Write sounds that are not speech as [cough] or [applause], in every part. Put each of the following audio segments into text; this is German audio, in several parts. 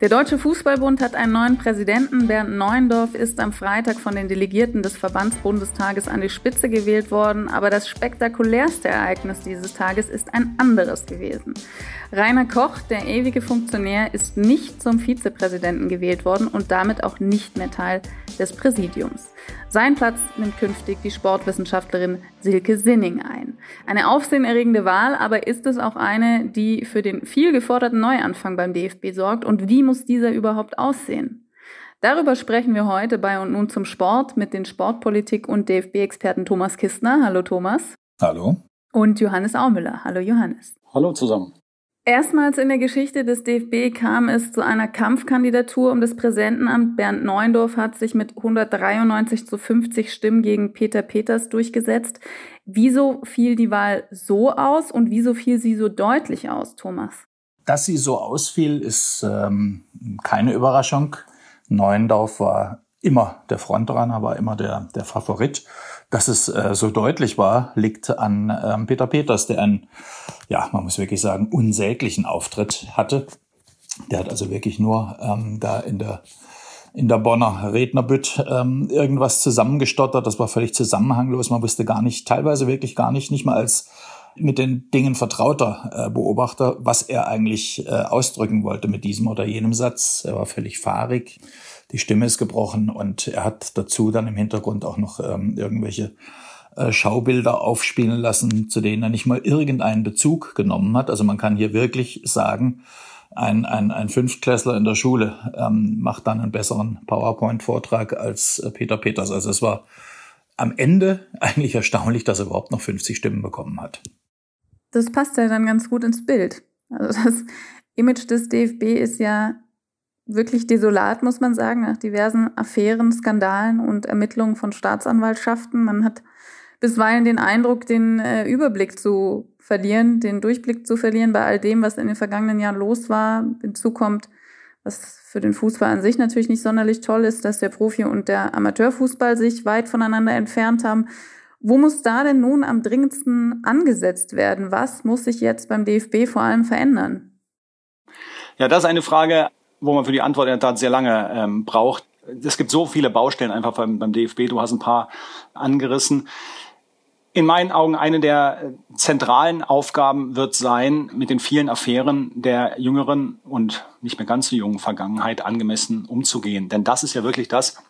Der Deutsche Fußballbund hat einen neuen Präsidenten. Bernd Neuendorf ist am Freitag von den Delegierten des Verbandsbundestages an die Spitze gewählt worden. Aber das spektakulärste Ereignis dieses Tages ist ein anderes gewesen. Rainer Koch, der ewige Funktionär, ist nicht zum Vizepräsidenten gewählt worden und damit auch nicht mehr Teil des Präsidiums. Sein Platz nimmt künftig die Sportwissenschaftlerin Silke Sinning ein. Eine aufsehenerregende Wahl, aber ist es auch eine, die für den viel geforderten Neuanfang beim DFB sorgt und wie muss dieser überhaupt aussehen? Darüber sprechen wir heute bei und nun zum Sport mit den Sportpolitik- und DFB-Experten Thomas Kistner. Hallo Thomas. Hallo. Und Johannes Aumüller. Hallo Johannes. Hallo zusammen. Erstmals in der Geschichte des DFB kam es zu einer Kampfkandidatur um das Präsidentenamt. Bernd Neuendorf hat sich mit 193 zu 50 Stimmen gegen Peter Peters durchgesetzt. Wieso fiel die Wahl so aus und wieso fiel sie so deutlich aus, Thomas? Dass sie so ausfiel, ist ähm, keine Überraschung. Neuendorf war immer der Frontrunner, war immer der, der Favorit. Dass es äh, so deutlich war, liegt an ähm, Peter Peters, der einen, ja, man muss wirklich sagen, unsäglichen Auftritt hatte. Der hat also wirklich nur ähm, da in der in der Bonner Rednerbütt ähm, irgendwas zusammengestottert. Das war völlig zusammenhanglos. Man wusste gar nicht, teilweise wirklich gar nicht, nicht mal als mit den Dingen vertrauter äh, Beobachter, was er eigentlich äh, ausdrücken wollte mit diesem oder jenem Satz. Er war völlig fahrig die Stimme ist gebrochen und er hat dazu dann im Hintergrund auch noch ähm, irgendwelche äh, Schaubilder aufspielen lassen, zu denen er nicht mal irgendeinen Bezug genommen hat. Also man kann hier wirklich sagen, ein, ein, ein Fünftklässler in der Schule ähm, macht dann einen besseren PowerPoint-Vortrag als äh, Peter Peters. Also es war am Ende eigentlich erstaunlich, dass er überhaupt noch 50 Stimmen bekommen hat. Das passt ja dann ganz gut ins Bild. Also das Image des DFB ist ja wirklich desolat, muss man sagen, nach diversen Affären, Skandalen und Ermittlungen von Staatsanwaltschaften. Man hat bisweilen den Eindruck, den äh, Überblick zu verlieren, den Durchblick zu verlieren bei all dem, was in den vergangenen Jahren los war. Hinzu kommt, was für den Fußball an sich natürlich nicht sonderlich toll ist, dass der Profi- und der Amateurfußball sich weit voneinander entfernt haben. Wo muss da denn nun am dringendsten angesetzt werden? Was muss sich jetzt beim DFB vor allem verändern? Ja, das ist eine Frage, wo man für die Antwort in der Tat sehr lange ähm, braucht. Es gibt so viele Baustellen einfach beim, beim DFB. Du hast ein paar angerissen. In meinen Augen eine der zentralen Aufgaben wird sein, mit den vielen Affären der jüngeren und nicht mehr ganz so jungen Vergangenheit angemessen umzugehen. Denn das ist ja wirklich das,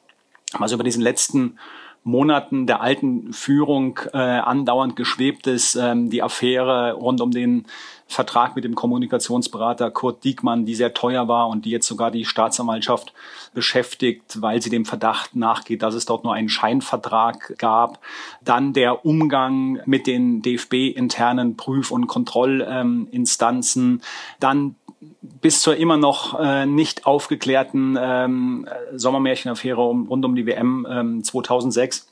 was über diesen letzten Monaten der alten Führung äh, andauernd geschwebt ist. Ähm, die Affäre rund um den Vertrag mit dem Kommunikationsberater Kurt Diekmann, die sehr teuer war und die jetzt sogar die Staatsanwaltschaft beschäftigt, weil sie dem Verdacht nachgeht, dass es dort nur einen Scheinvertrag gab. Dann der Umgang mit den DFB-internen Prüf- und Kontrollinstanzen. Dann bis zur immer noch äh, nicht aufgeklärten ähm, Sommermärchenaffäre um, rund um die WM ähm, 2006.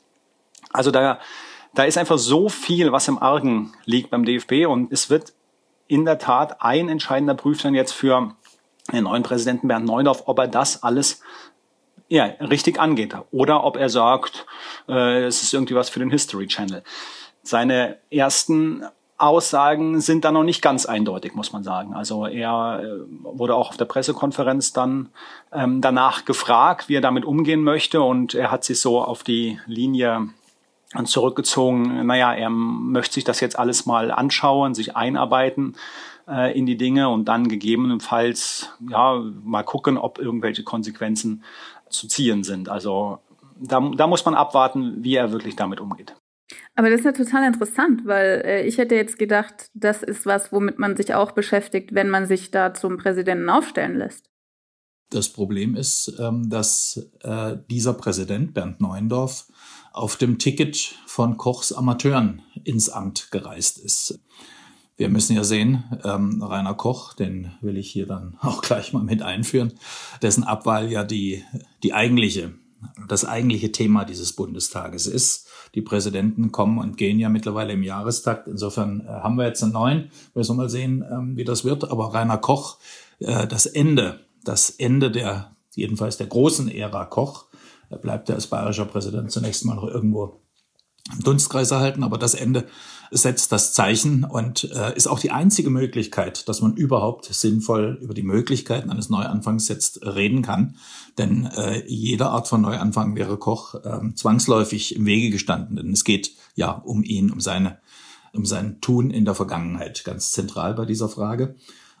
Also da, da ist einfach so viel, was im Argen liegt beim DFB und es wird in der Tat ein entscheidender Prüfstein jetzt für den neuen Präsidenten Bernd Neudorf, ob er das alles ja, richtig angeht oder ob er sagt, äh, es ist irgendwie was für den History Channel. Seine ersten Aussagen sind da noch nicht ganz eindeutig, muss man sagen. Also er äh, wurde auch auf der Pressekonferenz dann ähm, danach gefragt, wie er damit umgehen möchte und er hat sich so auf die Linie zurückgezogen, naja, er möchte sich das jetzt alles mal anschauen, sich einarbeiten äh, in die Dinge und dann gegebenenfalls ja mal gucken, ob irgendwelche Konsequenzen zu ziehen sind. Also da, da muss man abwarten, wie er wirklich damit umgeht. Aber das ist ja total interessant, weil äh, ich hätte jetzt gedacht, das ist was, womit man sich auch beschäftigt, wenn man sich da zum Präsidenten aufstellen lässt. Das Problem ist, ähm, dass äh, dieser Präsident, Bernd Neuendorf, auf dem Ticket von Kochs Amateuren ins Amt gereist ist. Wir müssen ja sehen, ähm, Rainer Koch, den will ich hier dann [laughs] auch gleich mal mit einführen, dessen Abwahl ja die, die eigentliche, das eigentliche Thema dieses Bundestages ist. Die Präsidenten kommen und gehen ja mittlerweile im Jahrestakt. Insofern äh, haben wir jetzt einen neuen. Wir müssen mal sehen, ähm, wie das wird. Aber Rainer Koch, äh, das Ende, das Ende der, jedenfalls der großen Ära Koch, bleibt er als bayerischer Präsident zunächst mal noch irgendwo im Dunstkreis erhalten. Aber das Ende setzt das Zeichen und äh, ist auch die einzige Möglichkeit, dass man überhaupt sinnvoll über die Möglichkeiten eines Neuanfangs jetzt reden kann. Denn äh, jede Art von Neuanfang wäre Koch äh, zwangsläufig im Wege gestanden. Denn es geht ja um ihn, um seine, um sein Tun in der Vergangenheit, ganz zentral bei dieser Frage.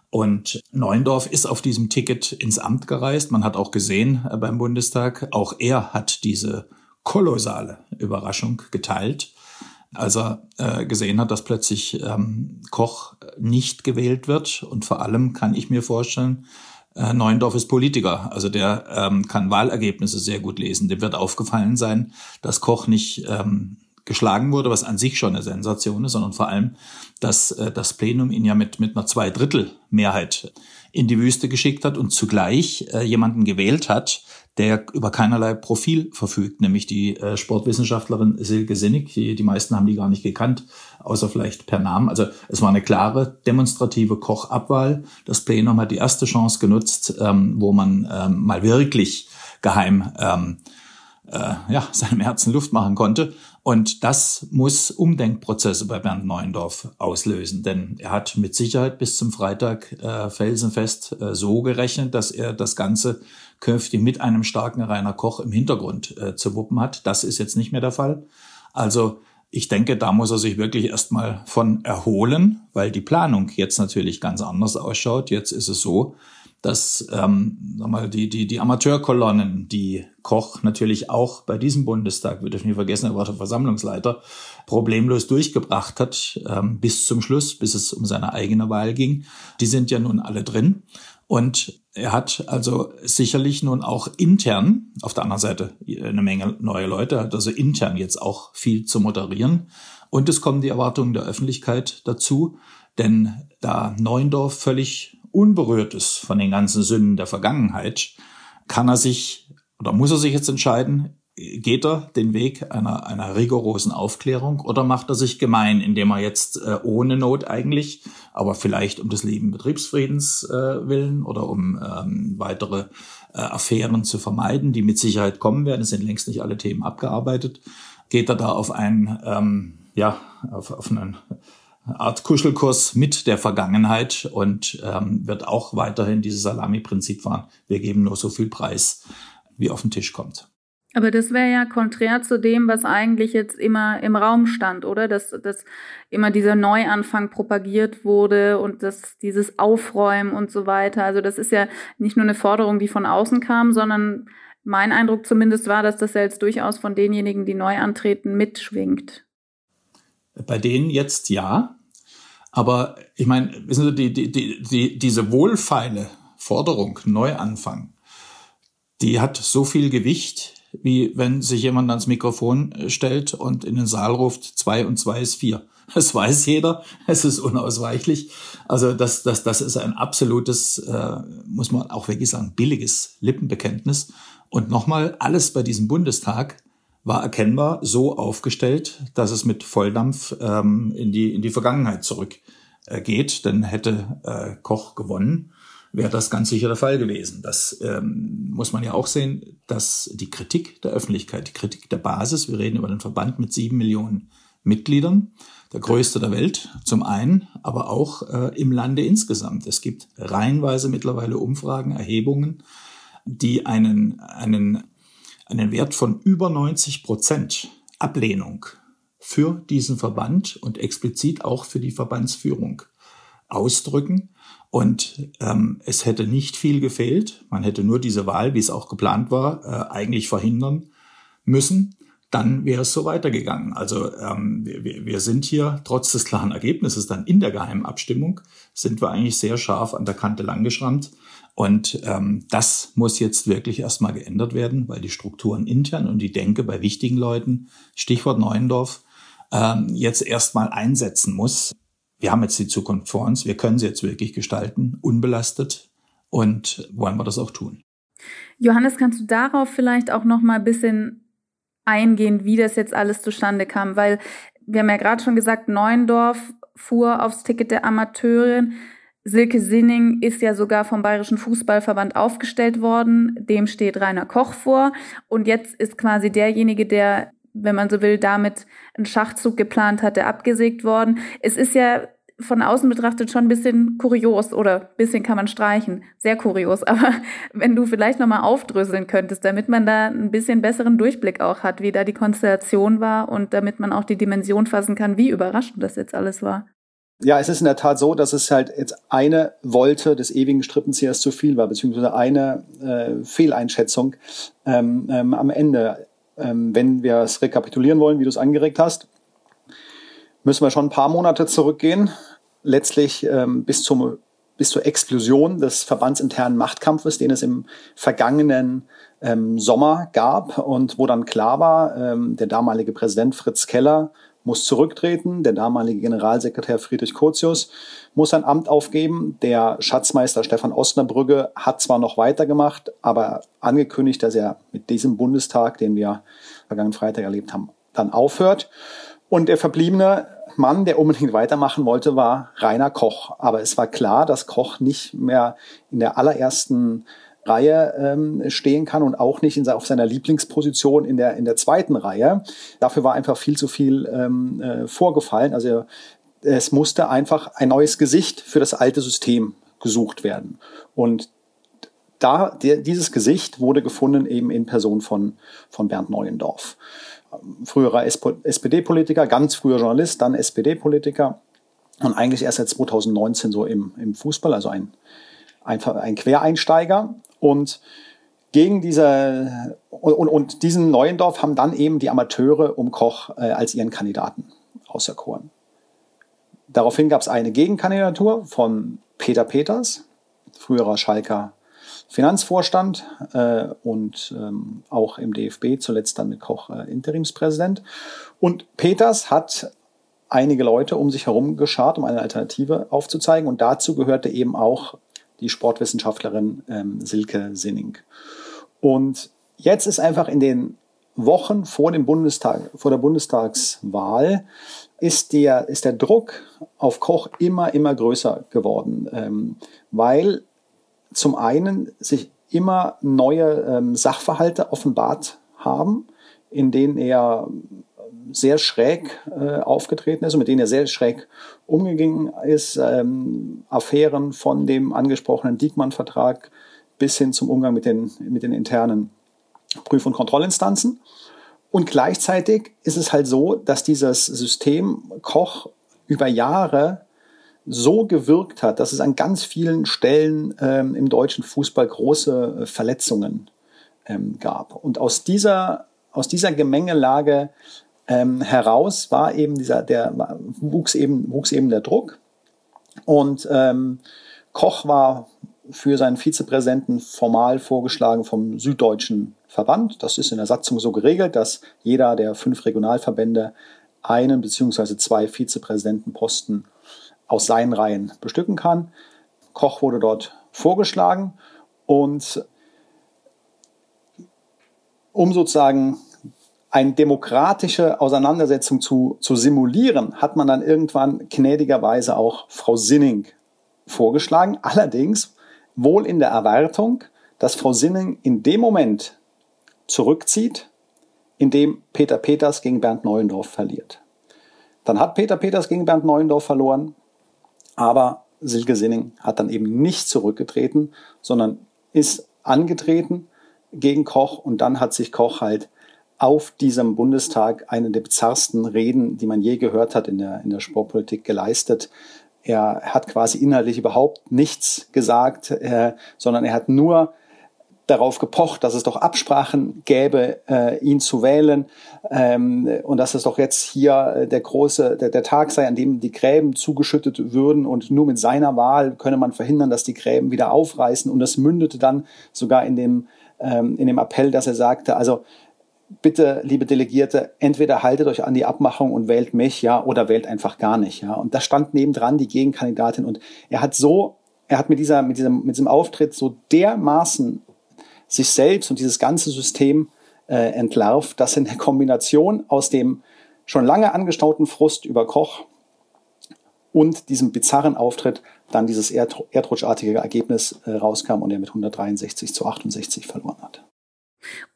Und Neuendorf ist auf diesem Ticket ins Amt gereist. Man hat auch gesehen äh, beim Bundestag, auch er hat diese kolossale Überraschung geteilt, als er äh, gesehen hat, dass plötzlich ähm, Koch nicht gewählt wird. Und vor allem kann ich mir vorstellen, äh, Neuendorf ist Politiker, also der ähm, kann Wahlergebnisse sehr gut lesen. Dem wird aufgefallen sein, dass Koch nicht ähm, geschlagen wurde, was an sich schon eine Sensation ist, sondern vor allem, dass äh, das Plenum ihn ja mit, mit einer Zweidrittelmehrheit in die Wüste geschickt hat und zugleich äh, jemanden gewählt hat, der über keinerlei Profil verfügt, nämlich die äh, Sportwissenschaftlerin Silke Sinnig. Die, die meisten haben die gar nicht gekannt, außer vielleicht per Namen. Also es war eine klare demonstrative Kochabwahl. Das Plenum hat die erste Chance genutzt, ähm, wo man ähm, mal wirklich geheim ähm, äh, ja, [laughs] seinem Herzen Luft machen konnte. Und das muss Umdenkprozesse bei Bernd Neuendorf auslösen, denn er hat mit Sicherheit bis zum Freitag äh, felsenfest äh, so gerechnet, dass er das Ganze künftig mit einem starken Rainer Koch im Hintergrund äh, zu wuppen hat. Das ist jetzt nicht mehr der Fall. Also ich denke, da muss er sich wirklich erstmal von erholen, weil die Planung jetzt natürlich ganz anders ausschaut. Jetzt ist es so, dass ähm, sag mal, die, die, die Amateurkolonnen, die Koch natürlich auch bei diesem Bundestag, wir dürfen nicht vergessen, er war der Versammlungsleiter, problemlos durchgebracht hat ähm, bis zum Schluss, bis es um seine eigene Wahl ging, die sind ja nun alle drin. Und er hat also sicherlich nun auch intern, auf der anderen Seite eine Menge neue Leute, hat also intern jetzt auch viel zu moderieren. Und es kommen die Erwartungen der Öffentlichkeit dazu, denn da Neuendorf völlig unberührt ist von den ganzen Sünden der Vergangenheit, kann er sich oder muss er sich jetzt entscheiden, geht er den Weg einer, einer rigorosen Aufklärung oder macht er sich gemein, indem er jetzt äh, ohne Not eigentlich, aber vielleicht um des lieben Betriebsfriedens äh, willen oder um ähm, weitere äh, Affären zu vermeiden, die mit Sicherheit kommen werden, es sind längst nicht alle Themen abgearbeitet, geht er da auf einen, ähm, ja, auf, auf einen Art Kuschelkurs mit der Vergangenheit und ähm, wird auch weiterhin dieses Salami-Prinzip fahren. Wir geben nur so viel Preis, wie auf den Tisch kommt. Aber das wäre ja konträr zu dem, was eigentlich jetzt immer im Raum stand, oder? Dass, dass immer dieser Neuanfang propagiert wurde und dass dieses Aufräumen und so weiter. Also das ist ja nicht nur eine Forderung, die von außen kam, sondern mein Eindruck zumindest war, dass das ja jetzt durchaus von denjenigen, die neu antreten, mitschwingt. Bei denen jetzt ja. Aber ich meine, wissen Sie, die, die, die, die, diese wohlfeile Forderung, Neuanfang, die hat so viel Gewicht, wie wenn sich jemand ans Mikrofon stellt und in den Saal ruft, zwei und zwei ist vier. Das weiß jeder, es ist unausweichlich. Also das, das, das ist ein absolutes, äh, muss man auch wirklich sagen, billiges Lippenbekenntnis. Und nochmal, alles bei diesem Bundestag war erkennbar so aufgestellt, dass es mit Volldampf ähm, in, die, in die Vergangenheit zurückgeht. Äh, Denn hätte äh, Koch gewonnen, wäre das ganz sicher der Fall gewesen. Das ähm, muss man ja auch sehen, dass die Kritik der Öffentlichkeit, die Kritik der Basis, wir reden über den Verband mit sieben Millionen Mitgliedern, der größte der Welt zum einen, aber auch äh, im Lande insgesamt. Es gibt reihenweise mittlerweile Umfragen, Erhebungen, die einen, einen, einen Wert von über 90 Prozent Ablehnung für diesen Verband und explizit auch für die Verbandsführung ausdrücken. Und ähm, es hätte nicht viel gefehlt. Man hätte nur diese Wahl, wie es auch geplant war, äh, eigentlich verhindern müssen. Dann wäre es so weitergegangen. Also ähm, wir, wir sind hier trotz des klaren Ergebnisses dann in der geheimen Abstimmung sind wir eigentlich sehr scharf an der Kante langgeschrammt. Und ähm, das muss jetzt wirklich erstmal geändert werden, weil die Strukturen intern und die Denke bei wichtigen Leuten, Stichwort Neuendorf, ähm, jetzt erstmal einsetzen muss wir haben jetzt die Zukunft vor uns, wir können sie jetzt wirklich gestalten, unbelastet und wollen wir das auch tun. Johannes, kannst du darauf vielleicht auch noch mal ein bisschen eingehen, wie das jetzt alles zustande kam? Weil wir haben ja gerade schon gesagt, Neuendorf fuhr aufs Ticket der Amateurin. Silke Sinning ist ja sogar vom Bayerischen Fußballverband aufgestellt worden. Dem steht Rainer Koch vor. Und jetzt ist quasi derjenige, der, wenn man so will, damit einen Schachzug geplant hat, der abgesägt worden. Es ist ja von außen betrachtet schon ein bisschen kurios oder bisschen kann man streichen, sehr kurios. [laughs] Aber wenn du vielleicht nochmal aufdröseln könntest, damit man da ein bisschen besseren Durchblick auch hat, wie da die Konstellation war und damit man auch die Dimension fassen kann, wie überraschend das jetzt alles war. Ja, es ist in der Tat so, dass es halt jetzt eine Wolte des ewigen Strippenziehers zu viel war, beziehungsweise eine äh, Fehleinschätzung ähm, ähm, am Ende. Ähm, wenn wir es rekapitulieren wollen, wie du es angeregt hast, müssen wir schon ein paar Monate zurückgehen, letztlich ähm, bis, zum, bis zur Explosion des verbandsinternen Machtkampfes, den es im vergangenen ähm, Sommer gab und wo dann klar war, ähm, der damalige Präsident Fritz Keller muss zurücktreten, der damalige Generalsekretär Friedrich Curtius muss sein Amt aufgeben, der Schatzmeister Stefan Ostnerbrügge hat zwar noch weitergemacht, aber angekündigt, dass er mit diesem Bundestag, den wir vergangenen Freitag erlebt haben, dann aufhört. Und der verbliebene Mann, der unbedingt weitermachen wollte, war Rainer Koch. Aber es war klar, dass Koch nicht mehr in der allerersten Reihe ähm, stehen kann und auch nicht in, auf seiner Lieblingsposition in der, in der zweiten Reihe. Dafür war einfach viel zu viel ähm, äh, vorgefallen. Also es musste einfach ein neues Gesicht für das alte System gesucht werden. Und da, der, dieses Gesicht wurde gefunden eben in Person von, von Bernd Neuendorf früherer SPD-Politiker, ganz früher Journalist, dann SPD-Politiker und eigentlich erst seit 2019 so im, im Fußball, also ein, ein, ein Quereinsteiger. Und gegen diese und, und diesen Neuendorf haben dann eben die Amateure um Koch äh, als ihren Kandidaten auserkoren. Daraufhin gab es eine Gegenkandidatur von Peter Peters, früherer Schalker Finanzvorstand äh, und ähm, auch im DFB, zuletzt dann mit Koch äh, Interimspräsident. Und Peters hat einige Leute um sich herum geschart, um eine Alternative aufzuzeigen. Und dazu gehörte eben auch die Sportwissenschaftlerin ähm, Silke Sinning. Und jetzt ist einfach in den Wochen vor dem Bundestag, vor der Bundestagswahl ist der, ist der Druck auf Koch immer, immer größer geworden, ähm, weil zum einen sich immer neue ähm, Sachverhalte offenbart haben, in denen er sehr schräg äh, aufgetreten ist und mit denen er sehr schräg umgegangen ist. Ähm, Affären von dem angesprochenen Diekmann-Vertrag bis hin zum Umgang mit den, mit den internen Prüf- und Kontrollinstanzen. Und gleichzeitig ist es halt so, dass dieses System Koch über Jahre so gewirkt hat, dass es an ganz vielen Stellen ähm, im deutschen Fußball große äh, Verletzungen ähm, gab. Und aus dieser, aus dieser Gemengelage ähm, heraus war eben dieser, der wuchs eben, wuchs eben der Druck. Und ähm, Koch war für seinen Vizepräsidenten formal vorgeschlagen vom Süddeutschen Verband. Das ist in der Satzung so geregelt, dass jeder der fünf Regionalverbände einen beziehungsweise zwei Vizepräsidentenposten aus seinen Reihen bestücken kann. Koch wurde dort vorgeschlagen und um sozusagen eine demokratische Auseinandersetzung zu, zu simulieren, hat man dann irgendwann gnädigerweise auch Frau Sinning vorgeschlagen. Allerdings wohl in der Erwartung, dass Frau Sinning in dem Moment zurückzieht, in dem Peter Peters gegen Bernd Neuendorf verliert. Dann hat Peter Peters gegen Bernd Neuendorf verloren. Aber Silke Sinning hat dann eben nicht zurückgetreten, sondern ist angetreten gegen Koch und dann hat sich Koch halt auf diesem Bundestag eine der bizarrsten Reden, die man je gehört hat in der, in der Sportpolitik geleistet. Er hat quasi inhaltlich überhaupt nichts gesagt, äh, sondern er hat nur darauf gepocht, dass es doch Absprachen gäbe, äh, ihn zu wählen ähm, und dass es doch jetzt hier äh, der große, der, der Tag sei, an dem die Gräben zugeschüttet würden und nur mit seiner Wahl könne man verhindern, dass die Gräben wieder aufreißen und das mündete dann sogar in dem, ähm, in dem Appell, dass er sagte, also bitte, liebe Delegierte, entweder haltet euch an die Abmachung und wählt mich, ja, oder wählt einfach gar nicht, ja. Und da stand nebendran die Gegenkandidatin und er hat so, er hat mit dieser, mit diesem, mit diesem Auftritt so dermaßen sich selbst und dieses ganze System äh, entlarvt, das in der Kombination aus dem schon lange angestauten Frust über Koch und diesem bizarren Auftritt dann dieses erdrutschartige Ergebnis äh, rauskam und er mit 163 zu 68 verloren hat.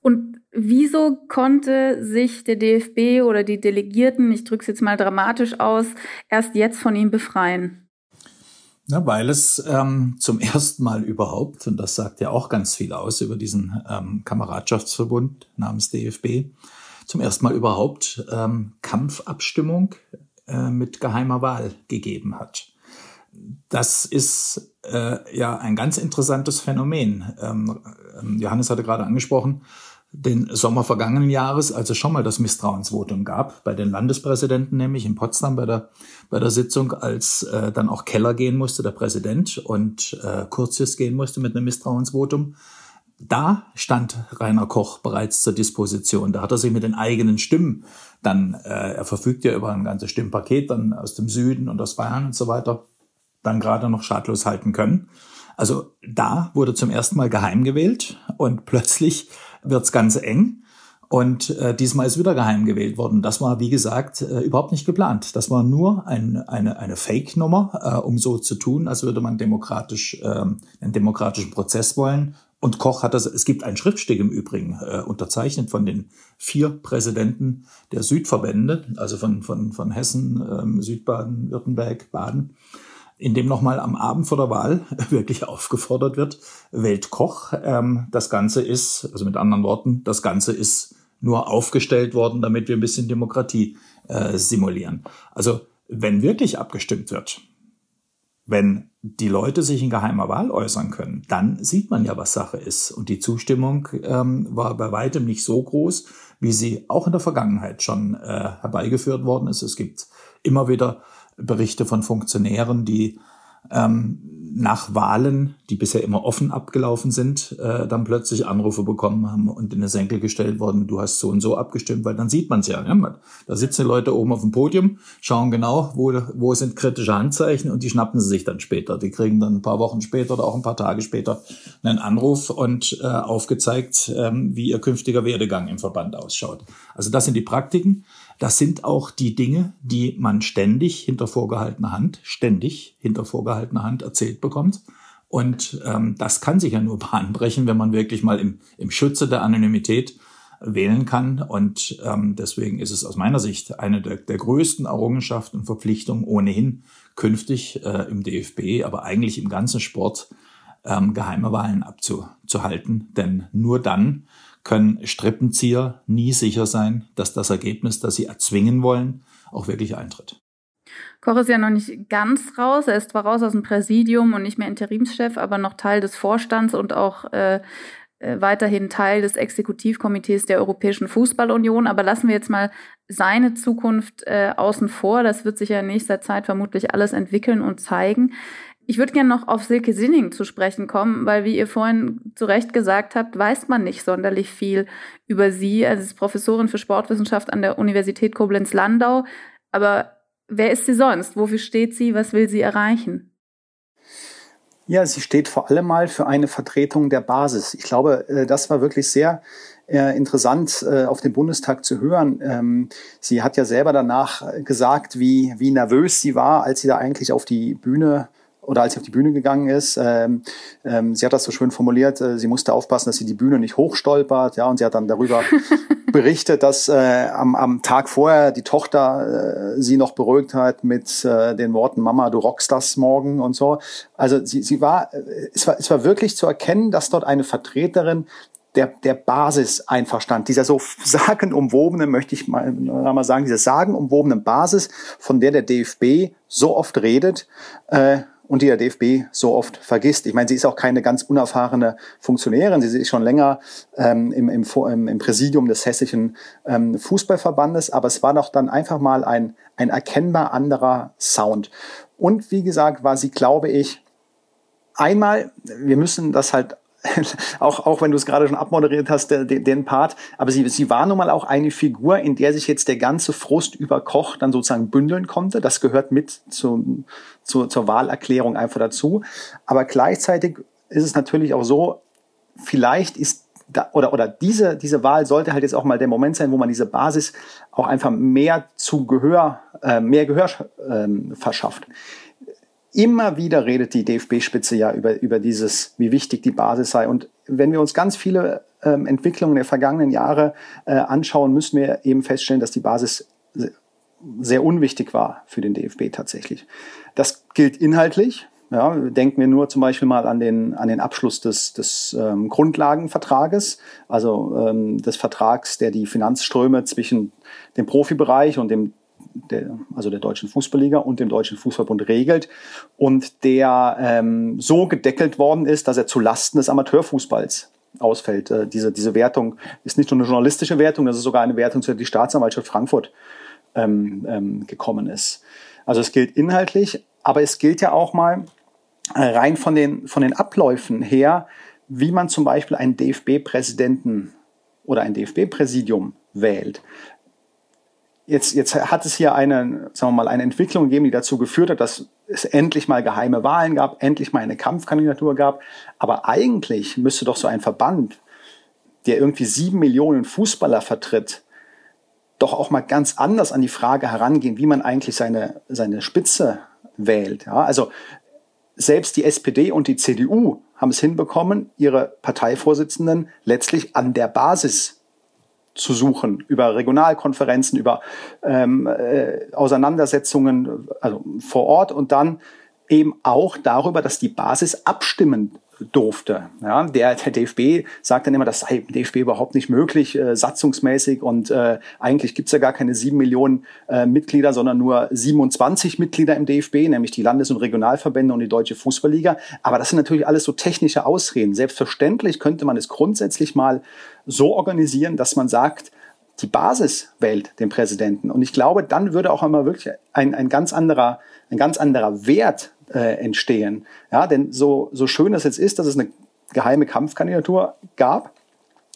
Und wieso konnte sich der DFB oder die Delegierten, ich drücke es jetzt mal dramatisch aus, erst jetzt von ihm befreien? Ja, weil es ähm, zum ersten Mal überhaupt, und das sagt ja auch ganz viel aus über diesen ähm, Kameradschaftsverbund namens DFB, zum ersten Mal überhaupt ähm, Kampfabstimmung äh, mit geheimer Wahl gegeben hat. Das ist äh, ja ein ganz interessantes Phänomen. Ähm, Johannes hatte gerade angesprochen, den Sommer vergangenen Jahres, als es schon mal das Misstrauensvotum gab, bei den Landespräsidenten nämlich in Potsdam bei der, bei der Sitzung, als äh, dann auch Keller gehen musste, der Präsident, und äh, Kurzius gehen musste mit einem Misstrauensvotum. Da stand Rainer Koch bereits zur Disposition. Da hat er sich mit den eigenen Stimmen dann, äh, er verfügt ja über ein ganzes Stimmpaket dann aus dem Süden und aus Bayern und so weiter, dann gerade noch schadlos halten können. Also da wurde zum ersten Mal geheim gewählt und plötzlich wird's ganz eng. Und äh, diesmal ist wieder geheim gewählt worden. Das war, wie gesagt, äh, überhaupt nicht geplant. Das war nur ein, eine, eine Fake-Nummer, äh, um so zu tun, als würde man demokratisch äh, einen demokratischen Prozess wollen. Und Koch hat das, es gibt ein Schriftstück im Übrigen, äh, unterzeichnet von den vier Präsidenten der Südverbände, also von, von, von Hessen, ähm, Südbaden, Württemberg, Baden, in dem nochmal am Abend vor der Wahl [laughs] wirklich aufgefordert wird, wählt Koch. Ähm, das Ganze ist, also mit anderen Worten, das Ganze ist nur aufgestellt worden, damit wir ein bisschen Demokratie äh, simulieren. Also wenn wirklich abgestimmt wird, wenn die Leute sich in geheimer Wahl äußern können, dann sieht man ja, was Sache ist. Und die Zustimmung ähm, war bei weitem nicht so groß, wie sie auch in der Vergangenheit schon äh, herbeigeführt worden ist. Es gibt immer wieder Berichte von Funktionären, die ähm, nach Wahlen, die bisher immer offen abgelaufen sind, äh, dann plötzlich Anrufe bekommen haben und in den Senkel gestellt worden, du hast so und so abgestimmt, weil dann sieht man es ja. ja. Da sitzen Leute oben auf dem Podium, schauen genau, wo, wo sind kritische Handzeichen und die schnappen sie sich dann später. Die kriegen dann ein paar Wochen später oder auch ein paar Tage später einen Anruf und äh, aufgezeigt, ähm, wie ihr künftiger Werdegang im Verband ausschaut. Also das sind die Praktiken. Das sind auch die Dinge, die man ständig hinter vorgehaltener Hand, ständig hinter vorgehaltener Hand erzählt bekommt. Und ähm, das kann sich ja nur [laughs] bahnbrechen, wenn man wirklich mal im, im Schutze der Anonymität wählen kann. Und ähm, deswegen ist es aus meiner Sicht eine der, der größten Errungenschaften und Verpflichtungen ohnehin künftig äh, im DFB, aber eigentlich im ganzen Sport ähm, geheime Wahlen abzuhalten. Denn nur dann können Strippenzieher nie sicher sein, dass das Ergebnis, das sie erzwingen wollen, auch wirklich eintritt. Koch ist ja noch nicht ganz raus. Er ist zwar raus aus dem Präsidium und nicht mehr Interimschef, aber noch Teil des Vorstands und auch äh, äh, weiterhin Teil des Exekutivkomitees der Europäischen Fußballunion. Aber lassen wir jetzt mal seine Zukunft äh, außen vor. Das wird sich ja in nächster Zeit vermutlich alles entwickeln und zeigen. Ich würde gerne noch auf Silke Sinning zu sprechen kommen, weil, wie ihr vorhin zu Recht gesagt habt, weiß man nicht sonderlich viel über sie. Also sie ist Professorin für Sportwissenschaft an der Universität Koblenz-Landau. Aber wer ist sie sonst? Wofür steht sie? Was will sie erreichen? Ja, sie steht vor allem mal für eine Vertretung der Basis. Ich glaube, äh, das war wirklich sehr äh, interessant äh, auf dem Bundestag zu hören. Ähm, sie hat ja selber danach gesagt, wie, wie nervös sie war, als sie da eigentlich auf die Bühne oder als sie auf die Bühne gegangen ist. Ähm, ähm, sie hat das so schön formuliert, äh, sie musste aufpassen, dass sie die Bühne nicht hochstolpert. Ja, und sie hat dann darüber [laughs] berichtet, dass äh, am, am Tag vorher die Tochter äh, sie noch beruhigt hat mit äh, den Worten Mama, du rockst das morgen und so. Also sie, sie war, äh, es war, es war wirklich zu erkennen, dass dort eine Vertreterin der, der Basis einverstand. Dieser so sagenumwobene, möchte ich mal, mal sagen, dieser sagenumwobenen Basis, von der der DFB so oft redet, äh, und die der DFB so oft vergisst. Ich meine, sie ist auch keine ganz unerfahrene Funktionärin. Sie ist schon länger ähm, im, im, im Präsidium des hessischen ähm, Fußballverbandes, aber es war doch dann einfach mal ein, ein erkennbar anderer Sound. Und wie gesagt, war sie, glaube ich, einmal, wir müssen das halt [laughs] auch, auch wenn du es gerade schon abmoderiert hast, den, den Part. Aber sie, sie war nun mal auch eine Figur, in der sich jetzt der ganze Frust über Koch dann sozusagen bündeln konnte. Das gehört mit zu, zu, zur Wahlerklärung einfach dazu. Aber gleichzeitig ist es natürlich auch so, vielleicht ist da, oder, oder diese, diese Wahl sollte halt jetzt auch mal der Moment sein, wo man diese Basis auch einfach mehr zu Gehör, äh, mehr Gehör ähm, verschafft. Immer wieder redet die DFB-Spitze ja über, über dieses, wie wichtig die Basis sei. Und wenn wir uns ganz viele ähm, Entwicklungen der vergangenen Jahre äh, anschauen, müssen wir eben feststellen, dass die Basis sehr unwichtig war für den DFB tatsächlich. Das gilt inhaltlich. Ja, denken wir nur zum Beispiel mal an den, an den Abschluss des, des ähm, Grundlagenvertrages, also ähm, des Vertrags, der die Finanzströme zwischen dem Profibereich und dem der, also der Deutschen Fußballliga und dem Deutschen Fußballbund regelt und der ähm, so gedeckelt worden ist, dass er zu Lasten des Amateurfußballs ausfällt. Äh, diese, diese Wertung ist nicht nur eine journalistische Wertung, das ist sogar eine Wertung, zu der die Staatsanwaltschaft Frankfurt ähm, ähm, gekommen ist. Also es gilt inhaltlich, aber es gilt ja auch mal äh, rein von den, von den Abläufen her, wie man zum Beispiel einen DFB-Präsidenten oder ein DFB-Präsidium wählt. Jetzt, jetzt hat es hier eine, sagen wir mal, eine Entwicklung gegeben, die dazu geführt hat, dass es endlich mal geheime Wahlen gab, endlich mal eine Kampfkandidatur gab. Aber eigentlich müsste doch so ein Verband, der irgendwie sieben Millionen Fußballer vertritt, doch auch mal ganz anders an die Frage herangehen, wie man eigentlich seine, seine Spitze wählt. Ja, also selbst die SPD und die CDU haben es hinbekommen, ihre Parteivorsitzenden letztlich an der Basis zu suchen, über Regionalkonferenzen, über ähm, äh, Auseinandersetzungen also vor Ort und dann eben auch darüber, dass die Basis abstimmen durfte. Ja, der, der DFB sagt dann immer, das sei im DFB überhaupt nicht möglich, äh, satzungsmäßig und äh, eigentlich gibt's ja gar keine sieben Millionen äh, Mitglieder, sondern nur 27 Mitglieder im DFB, nämlich die Landes- und Regionalverbände und die Deutsche Fußballliga. Aber das sind natürlich alles so technische Ausreden. Selbstverständlich könnte man es grundsätzlich mal so organisieren, dass man sagt, die Basis wählt den Präsidenten. Und ich glaube, dann würde auch einmal wirklich ein, ein ganz anderer, ein ganz anderer Wert äh, entstehen. Ja, denn so, so schön es jetzt ist, dass es eine geheime Kampfkandidatur gab,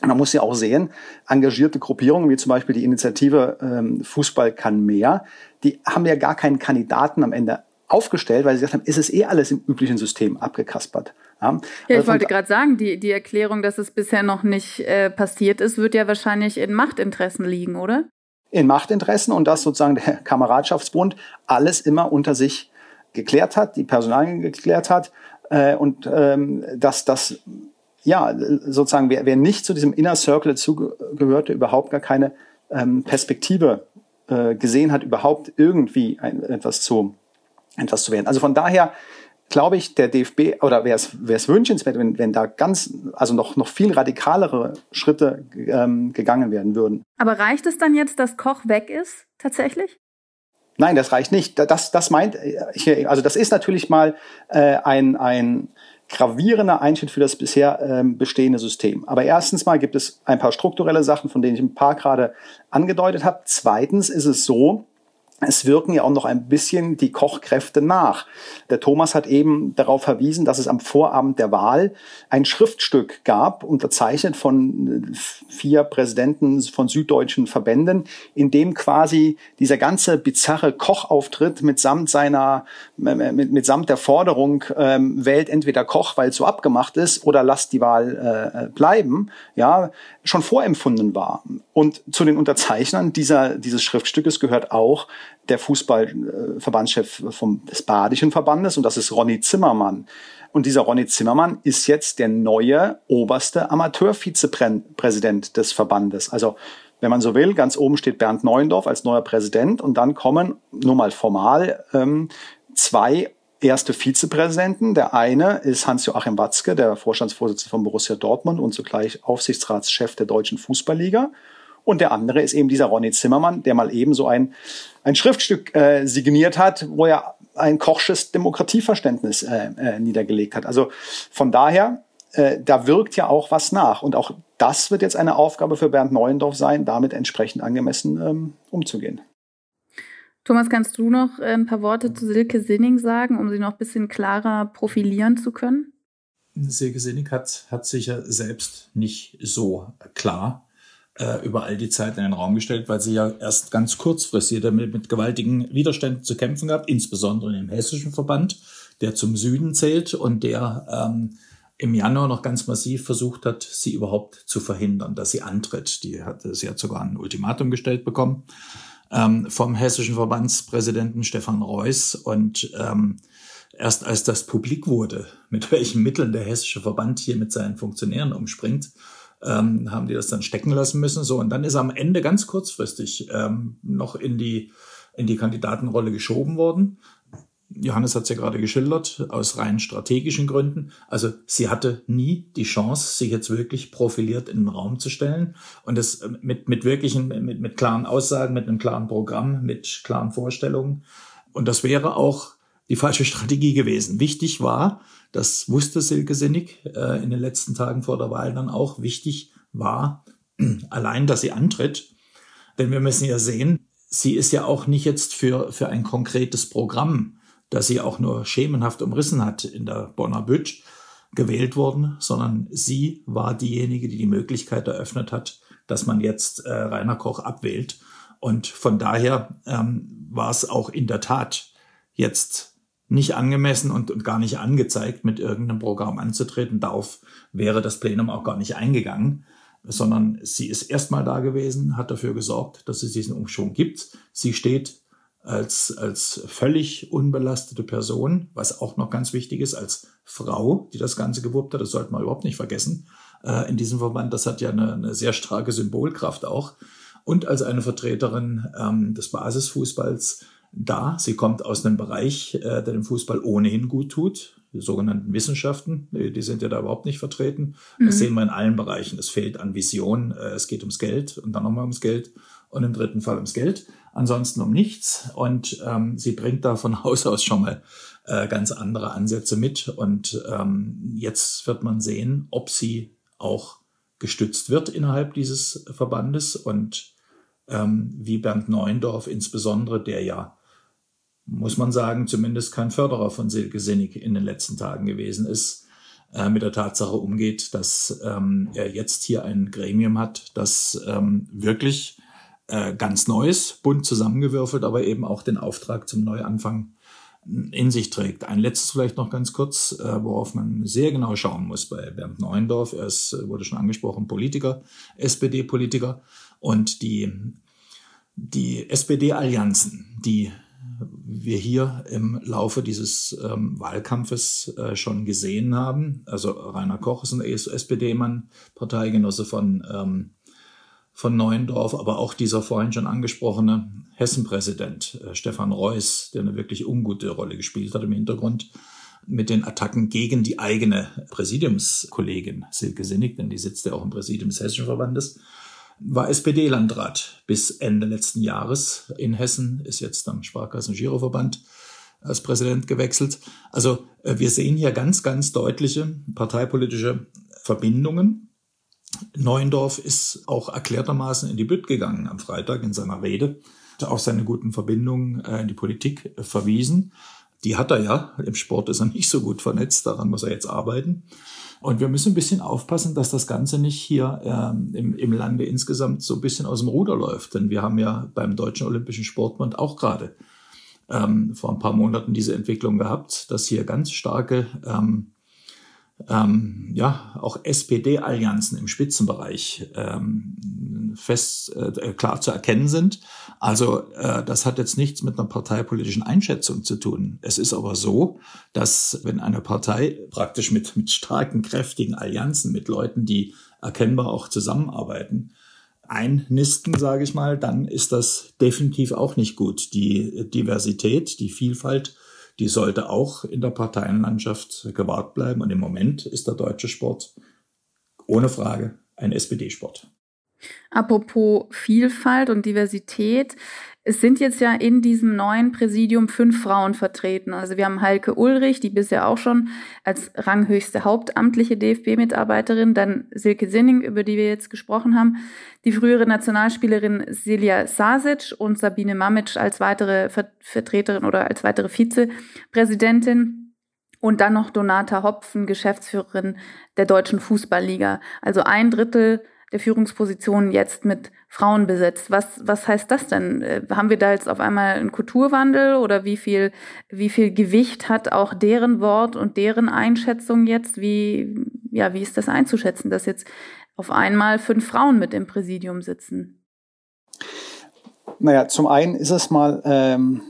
man muss ja auch sehen, engagierte Gruppierungen wie zum Beispiel die Initiative ähm, Fußball kann mehr, die haben ja gar keinen Kandidaten am Ende aufgestellt, weil sie gesagt haben, ist es eh alles im üblichen System abgekaspert. Ja, ja ich also wollte gerade sagen, die, die Erklärung, dass es bisher noch nicht äh, passiert ist, wird ja wahrscheinlich in Machtinteressen liegen, oder? In Machtinteressen und dass sozusagen der Kameradschaftsbund alles immer unter sich geklärt hat, die Personalien geklärt hat äh, und ähm, dass das ja sozusagen wer, wer nicht zu diesem Inner Circle dazugehörte, überhaupt gar keine ähm, Perspektive äh, gesehen hat, überhaupt irgendwie ein, etwas zu etwas zu werden. Also von daher glaube ich, der DFB oder wäre es wäre es wünschenswert, wenn, wenn da ganz also noch noch viel radikalere Schritte ähm, gegangen werden würden. Aber reicht es dann jetzt, dass Koch weg ist tatsächlich? Nein, das reicht nicht. Das, das meint hier, also das ist natürlich mal äh, ein, ein gravierender Einschnitt für das bisher ähm, bestehende System. Aber erstens mal gibt es ein paar strukturelle Sachen, von denen ich ein paar gerade angedeutet habe. Zweitens ist es so, es wirken ja auch noch ein bisschen die Kochkräfte nach. Der Thomas hat eben darauf verwiesen, dass es am Vorabend der Wahl ein Schriftstück gab, unterzeichnet von vier Präsidenten von süddeutschen Verbänden, in dem quasi dieser ganze bizarre Kochauftritt mitsamt seiner, mit, mitsamt der Forderung, ähm, wählt entweder Koch, weil es so abgemacht ist, oder lasst die Wahl äh, bleiben, ja, schon vorempfunden war. Und zu den Unterzeichnern dieser, dieses Schriftstückes gehört auch der Fußballverbandschef vom, des Badischen Verbandes und das ist Ronny Zimmermann. Und dieser Ronny Zimmermann ist jetzt der neue oberste Amateurvizepräsident des Verbandes. Also wenn man so will, ganz oben steht Bernd Neuendorf als neuer Präsident und dann kommen nur mal formal ähm, zwei erste Vizepräsidenten. Der eine ist Hans-Joachim Watzke, der Vorstandsvorsitzende von Borussia Dortmund und zugleich Aufsichtsratschef der Deutschen Fußballliga. Und der andere ist eben dieser Ronny Zimmermann, der mal eben so ein, ein Schriftstück äh, signiert hat, wo er ein kochsches Demokratieverständnis äh, äh, niedergelegt hat. Also von daher, äh, da wirkt ja auch was nach. Und auch das wird jetzt eine Aufgabe für Bernd Neuendorf sein, damit entsprechend angemessen ähm, umzugehen. Thomas, kannst du noch ein paar Worte zu Silke Sinning sagen, um sie noch ein bisschen klarer profilieren zu können? Silke Sinning hat, hat sich ja selbst nicht so klar äh, über all die Zeit in den Raum gestellt, weil sie ja erst ganz kurzfristig damit mit gewaltigen Widerständen zu kämpfen gab, insbesondere im hessischen Verband, der zum Süden zählt und der ähm, im Januar noch ganz massiv versucht hat, sie überhaupt zu verhindern, dass sie antritt. Die hat, sie hat sogar ein Ultimatum gestellt bekommen ähm, vom hessischen Verbandspräsidenten Stefan Reuß. Und ähm, erst als das publik wurde, mit [laughs] welchen Mitteln der hessische Verband hier mit seinen Funktionären umspringt, ähm, haben die das dann stecken lassen müssen. So und dann ist am Ende ganz kurzfristig ähm, noch in die in die Kandidatenrolle geschoben worden. Johannes hat es ja gerade geschildert, aus rein strategischen Gründen. Also sie hatte nie die Chance, sich jetzt wirklich profiliert in den Raum zu stellen und das äh, mit, mit wirklichen, mit, mit klaren Aussagen, mit einem klaren Programm, mit klaren Vorstellungen. Und das wäre auch die falsche Strategie gewesen. Wichtig war, das wusste Silke Sinnig äh, in den letzten Tagen vor der Wahl dann auch, wichtig war [clears throat] allein, dass sie antritt. Denn wir müssen ja sehen, sie ist ja auch nicht jetzt für, für ein konkretes Programm das sie auch nur schemenhaft umrissen hat in der Bonner Bütt, gewählt worden, sondern sie war diejenige, die die Möglichkeit eröffnet hat, dass man jetzt äh, Rainer Koch abwählt. Und von daher ähm, war es auch in der Tat jetzt nicht angemessen und, und gar nicht angezeigt, mit irgendeinem Programm anzutreten. Darauf wäre das Plenum auch gar nicht eingegangen, sondern sie ist erstmal da gewesen, hat dafür gesorgt, dass es diesen Umschwung gibt. Sie steht als, als völlig unbelastete Person, was auch noch ganz wichtig ist, als Frau, die das Ganze gewuppt hat, das sollte man überhaupt nicht vergessen äh, in diesem Verband. Das hat ja eine, eine sehr starke Symbolkraft auch. Und als eine Vertreterin ähm, des Basisfußballs da. Sie kommt aus einem Bereich, äh, der dem Fußball ohnehin gut tut, die sogenannten Wissenschaften, die sind ja da überhaupt nicht vertreten. Das mhm. sehen wir in allen Bereichen. Es fehlt an Vision, äh, es geht ums Geld und dann nochmal ums Geld und im dritten Fall ums Geld ansonsten um nichts. Und ähm, sie bringt da von [laughs] Haus aus schon mal äh, ganz andere Ansätze mit. Und ähm, jetzt wird man sehen, ob sie auch gestützt wird innerhalb dieses Verbandes und ähm, wie Bernd Neuendorf insbesondere, der ja, muss man sagen, zumindest kein Förderer von Silke Sinnig in den letzten Tagen gewesen ist, äh, mit der Tatsache umgeht, dass ähm, er jetzt hier ein Gremium hat, das ähm, wirklich äh, ganz Neues, bunt zusammengewürfelt, aber eben auch den Auftrag zum Neuanfang in sich trägt. Ein letztes vielleicht noch ganz kurz, äh, worauf man sehr genau schauen muss bei Bernd Neuendorf. Er ist, äh, wurde schon angesprochen, Politiker, SPD-Politiker. Und die, die SPD-Allianzen, die wir hier im Laufe dieses ähm, Wahlkampfes äh, schon gesehen haben. Also Rainer Koch ist ein SPD-Mann, Parteigenosse von ähm, von Neuendorf, aber auch dieser vorhin schon angesprochene Hessenpräsident äh, Stefan Reuß, der eine wirklich ungute Rolle gespielt hat im Hintergrund mit den Attacken gegen die eigene Präsidiumskollegin Silke Sinnig, denn die sitzt ja auch im Präsidium des Hessischen Verbandes, war SPD-Landrat bis Ende letzten Jahres in Hessen, ist jetzt am Sparkassen-Giroverband als Präsident gewechselt. Also äh, wir sehen hier ganz, ganz deutliche parteipolitische Verbindungen Neuendorf ist auch erklärtermaßen in die Bütt gegangen am Freitag in seiner Rede, auf seine guten Verbindungen äh, in die Politik äh, verwiesen. Die hat er ja. Im Sport ist er nicht so gut vernetzt, daran muss er jetzt arbeiten. Und wir müssen ein bisschen aufpassen, dass das Ganze nicht hier ähm, im, im Lande insgesamt so ein bisschen aus dem Ruder läuft. Denn wir haben ja beim Deutschen Olympischen Sportbund auch gerade ähm, vor ein paar Monaten diese Entwicklung gehabt, dass hier ganz starke ähm, ähm, ja auch SPD-Allianzen im Spitzenbereich ähm, fest äh, klar zu erkennen sind. Also äh, das hat jetzt nichts mit einer parteipolitischen Einschätzung zu tun. Es ist aber so, dass wenn eine Partei praktisch mit mit starken, kräftigen Allianzen mit Leuten, die erkennbar auch zusammenarbeiten, einnisten, sage ich mal, dann ist das definitiv auch nicht gut. Die Diversität, die Vielfalt die sollte auch in der Parteienlandschaft gewahrt bleiben. Und im Moment ist der deutsche Sport ohne Frage ein SPD-Sport. Apropos Vielfalt und Diversität. Es sind jetzt ja in diesem neuen Präsidium fünf Frauen vertreten. Also wir haben Heike Ulrich, die bisher auch schon als ranghöchste hauptamtliche DFB-Mitarbeiterin, dann Silke Sinning, über die wir jetzt gesprochen haben, die frühere Nationalspielerin Silja Sasic und Sabine Mamic als weitere Vertreterin oder als weitere Vizepräsidentin. Und dann noch Donata Hopfen, Geschäftsführerin der Deutschen Fußballliga. Also ein Drittel der Führungspositionen jetzt mit Frauen besetzt. Was, was heißt das denn? Äh, haben wir da jetzt auf einmal einen Kulturwandel oder wie viel, wie viel Gewicht hat auch deren Wort und deren Einschätzung jetzt? Wie, ja, wie ist das einzuschätzen, dass jetzt auf einmal fünf Frauen mit im Präsidium sitzen? Naja, zum einen ist es mal ähm,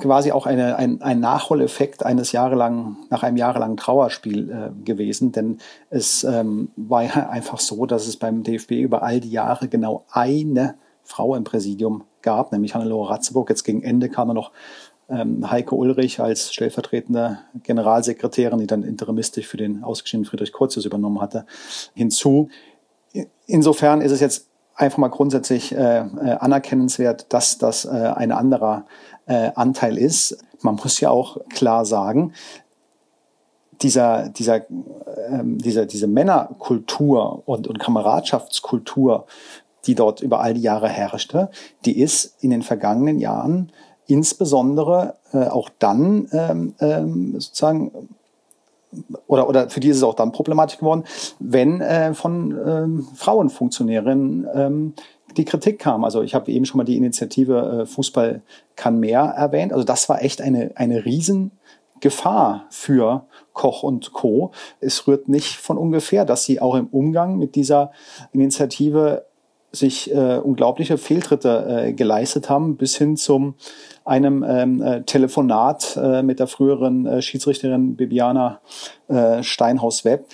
quasi auch eine, ein, ein Nachholeffekt eines jahrelangen, nach einem jahrelangen Trauerspiel äh, gewesen, denn es ähm, war ja [laughs] einfach so, dass es beim DFB über all die Jahre genau eine Frau im Präsidium gab, nämlich Hannelore Ratzeburg. Jetzt gegen Ende kam noch ähm, Heike Ulrich als stellvertretende Generalsekretärin, die dann interimistisch für den ausgeschiedenen Friedrich Kurzus übernommen hatte, hinzu. Insofern ist es jetzt einfach mal grundsätzlich äh, äh, anerkennenswert, dass das äh, ein anderer äh, Anteil ist. Man muss ja auch klar sagen, dieser, dieser, ähm, dieser, diese Männerkultur und, und Kameradschaftskultur, die dort über all die Jahre herrschte, die ist in den vergangenen Jahren insbesondere äh, auch dann ähm, ähm, sozusagen oder, oder für die ist es auch dann problematisch geworden, wenn äh, von ähm, Frauenfunktionärinnen ähm, die Kritik kam. Also ich habe eben schon mal die Initiative äh, Fußball kann mehr erwähnt. Also das war echt eine, eine Riesengefahr für Koch und Co. Es rührt nicht von ungefähr, dass sie auch im Umgang mit dieser Initiative sich äh, unglaubliche Fehltritte äh, geleistet haben, bis hin zum einem ähm, äh, Telefonat äh, mit der früheren äh, Schiedsrichterin Bibiana äh, Steinhaus-Webb,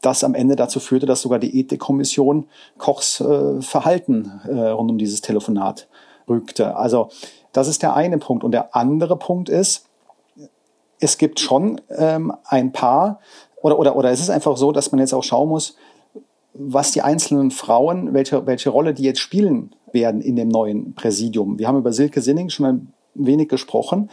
das am Ende dazu führte, dass sogar die Ethikkommission Kochs äh, Verhalten äh, rund um dieses Telefonat rügte. Also das ist der eine Punkt. Und der andere Punkt ist, es gibt schon ähm, ein paar, oder, oder, oder es ist einfach so, dass man jetzt auch schauen muss, was die einzelnen Frauen, welche, welche Rolle die jetzt spielen werden in dem neuen Präsidium. Wir haben über Silke Sinning schon ein wenig gesprochen.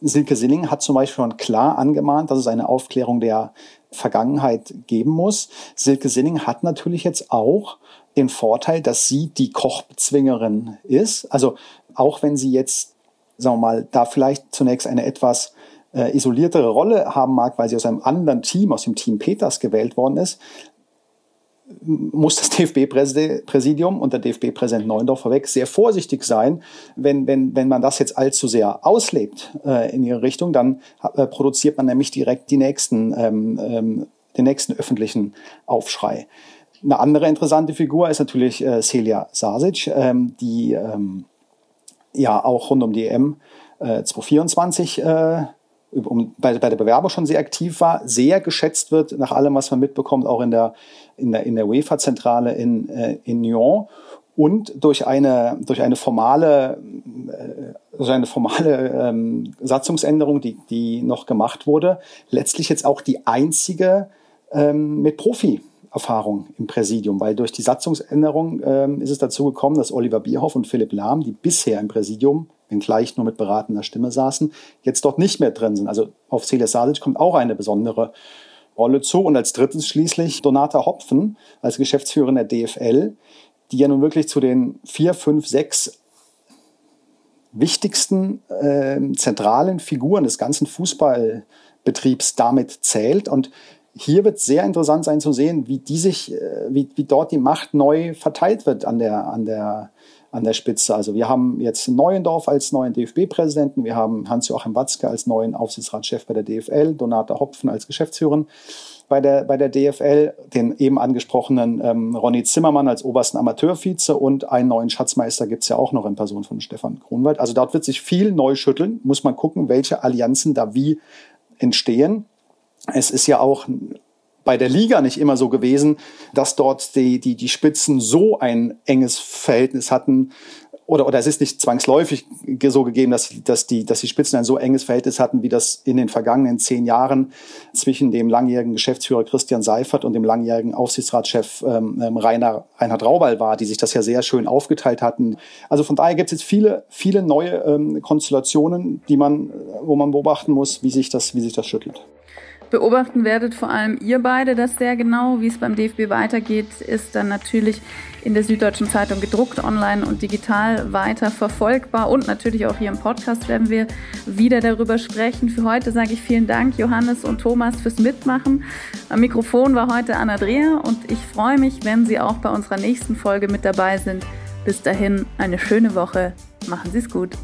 Silke Sinning hat zum Beispiel schon klar angemahnt, dass es eine Aufklärung der Vergangenheit geben muss. Silke Sinning hat natürlich jetzt auch den Vorteil, dass sie die Kochbezwingerin ist. Also auch wenn sie jetzt, sagen wir mal, da vielleicht zunächst eine etwas äh, isoliertere Rolle haben mag, weil sie aus einem anderen Team, aus dem Team Peters gewählt worden ist, muss das [laughs] DFB-Präsidium und der DFB-Präsident Neuendorf vorweg sehr vorsichtig sein. Wenn, wenn, wenn man das jetzt allzu sehr auslebt äh, in ihre Richtung, dann äh, produziert man nämlich direkt die nächsten, ähm, ähm, den nächsten öffentlichen Aufschrei. Eine andere interessante Figur ist natürlich äh, Celia Sasic, ähm, die ähm, ja auch rund um die EM äh, 2024 äh, um, bei, bei der Bewerbung schon sehr aktiv war, sehr geschätzt wird, nach allem, was man mitbekommt, auch in der, in der, in der UEFA-Zentrale in, äh, in Nyon und durch eine, durch eine formale, äh, durch eine formale ähm, Satzungsänderung, die, die noch gemacht wurde, letztlich jetzt auch die einzige ähm, mit Profi. Erfahrung im Präsidium, weil durch die Satzungsänderung ähm, ist es dazu gekommen, dass Oliver Bierhoff und Philipp Lahm, die bisher im Präsidium wenngleich nur mit beratender Stimme saßen, jetzt dort nicht mehr drin sind. Also auf Celia Sadic kommt auch eine besondere Rolle zu. Und als drittes schließlich Donata Hopfen als Geschäftsführerin der DFL, die ja nun wirklich zu den vier, fünf, sechs wichtigsten äh, zentralen Figuren des ganzen Fußballbetriebs damit zählt. Und hier wird sehr interessant sein zu sehen, wie die sich, äh, wie, wie dort die Macht neu verteilt wird an der, an der an der Spitze. Also wir haben jetzt Neuendorf als neuen DFB-Präsidenten, wir haben Hans-Joachim Watzke als neuen Aufsichtsratschef bei der DFL, Donata Hopfen als Geschäftsführerin bei der, bei der DFL, den eben angesprochenen ähm, Ronny Zimmermann als obersten Amateurvize und einen neuen Schatzmeister gibt es ja auch noch in Person von Stefan Grunwald. Also dort wird sich viel neu schütteln, muss man gucken, welche Allianzen da wie entstehen. Es ist ja auch bei der Liga nicht immer so gewesen, dass dort die, die, die Spitzen so ein enges Verhältnis hatten. Oder, oder es ist nicht zwangsläufig so gegeben, dass, dass, die, dass die Spitzen ein so enges Verhältnis hatten, wie das in den vergangenen zehn Jahren zwischen dem langjährigen Geschäftsführer Christian Seifert und dem langjährigen Aufsichtsratschef ähm, ähm Rainer, Reinhard Raubal war, die sich das ja sehr schön aufgeteilt hatten. Also von daher gibt es jetzt viele, viele neue ähm, Konstellationen, die man, wo man beobachten muss, wie sich das, wie sich das schüttelt. Beobachten werdet vor allem ihr beide das sehr genau. Wie es beim DFB weitergeht, ist dann natürlich in der Süddeutschen Zeitung gedruckt, online und digital weiter verfolgbar. Und natürlich auch hier im Podcast werden wir wieder darüber sprechen. Für heute sage ich vielen Dank, Johannes und Thomas, fürs Mitmachen. Am Mikrofon war heute Anna Dreher und ich freue mich, wenn Sie auch bei unserer nächsten Folge mit dabei sind. Bis dahin eine schöne Woche. Machen Sie es gut.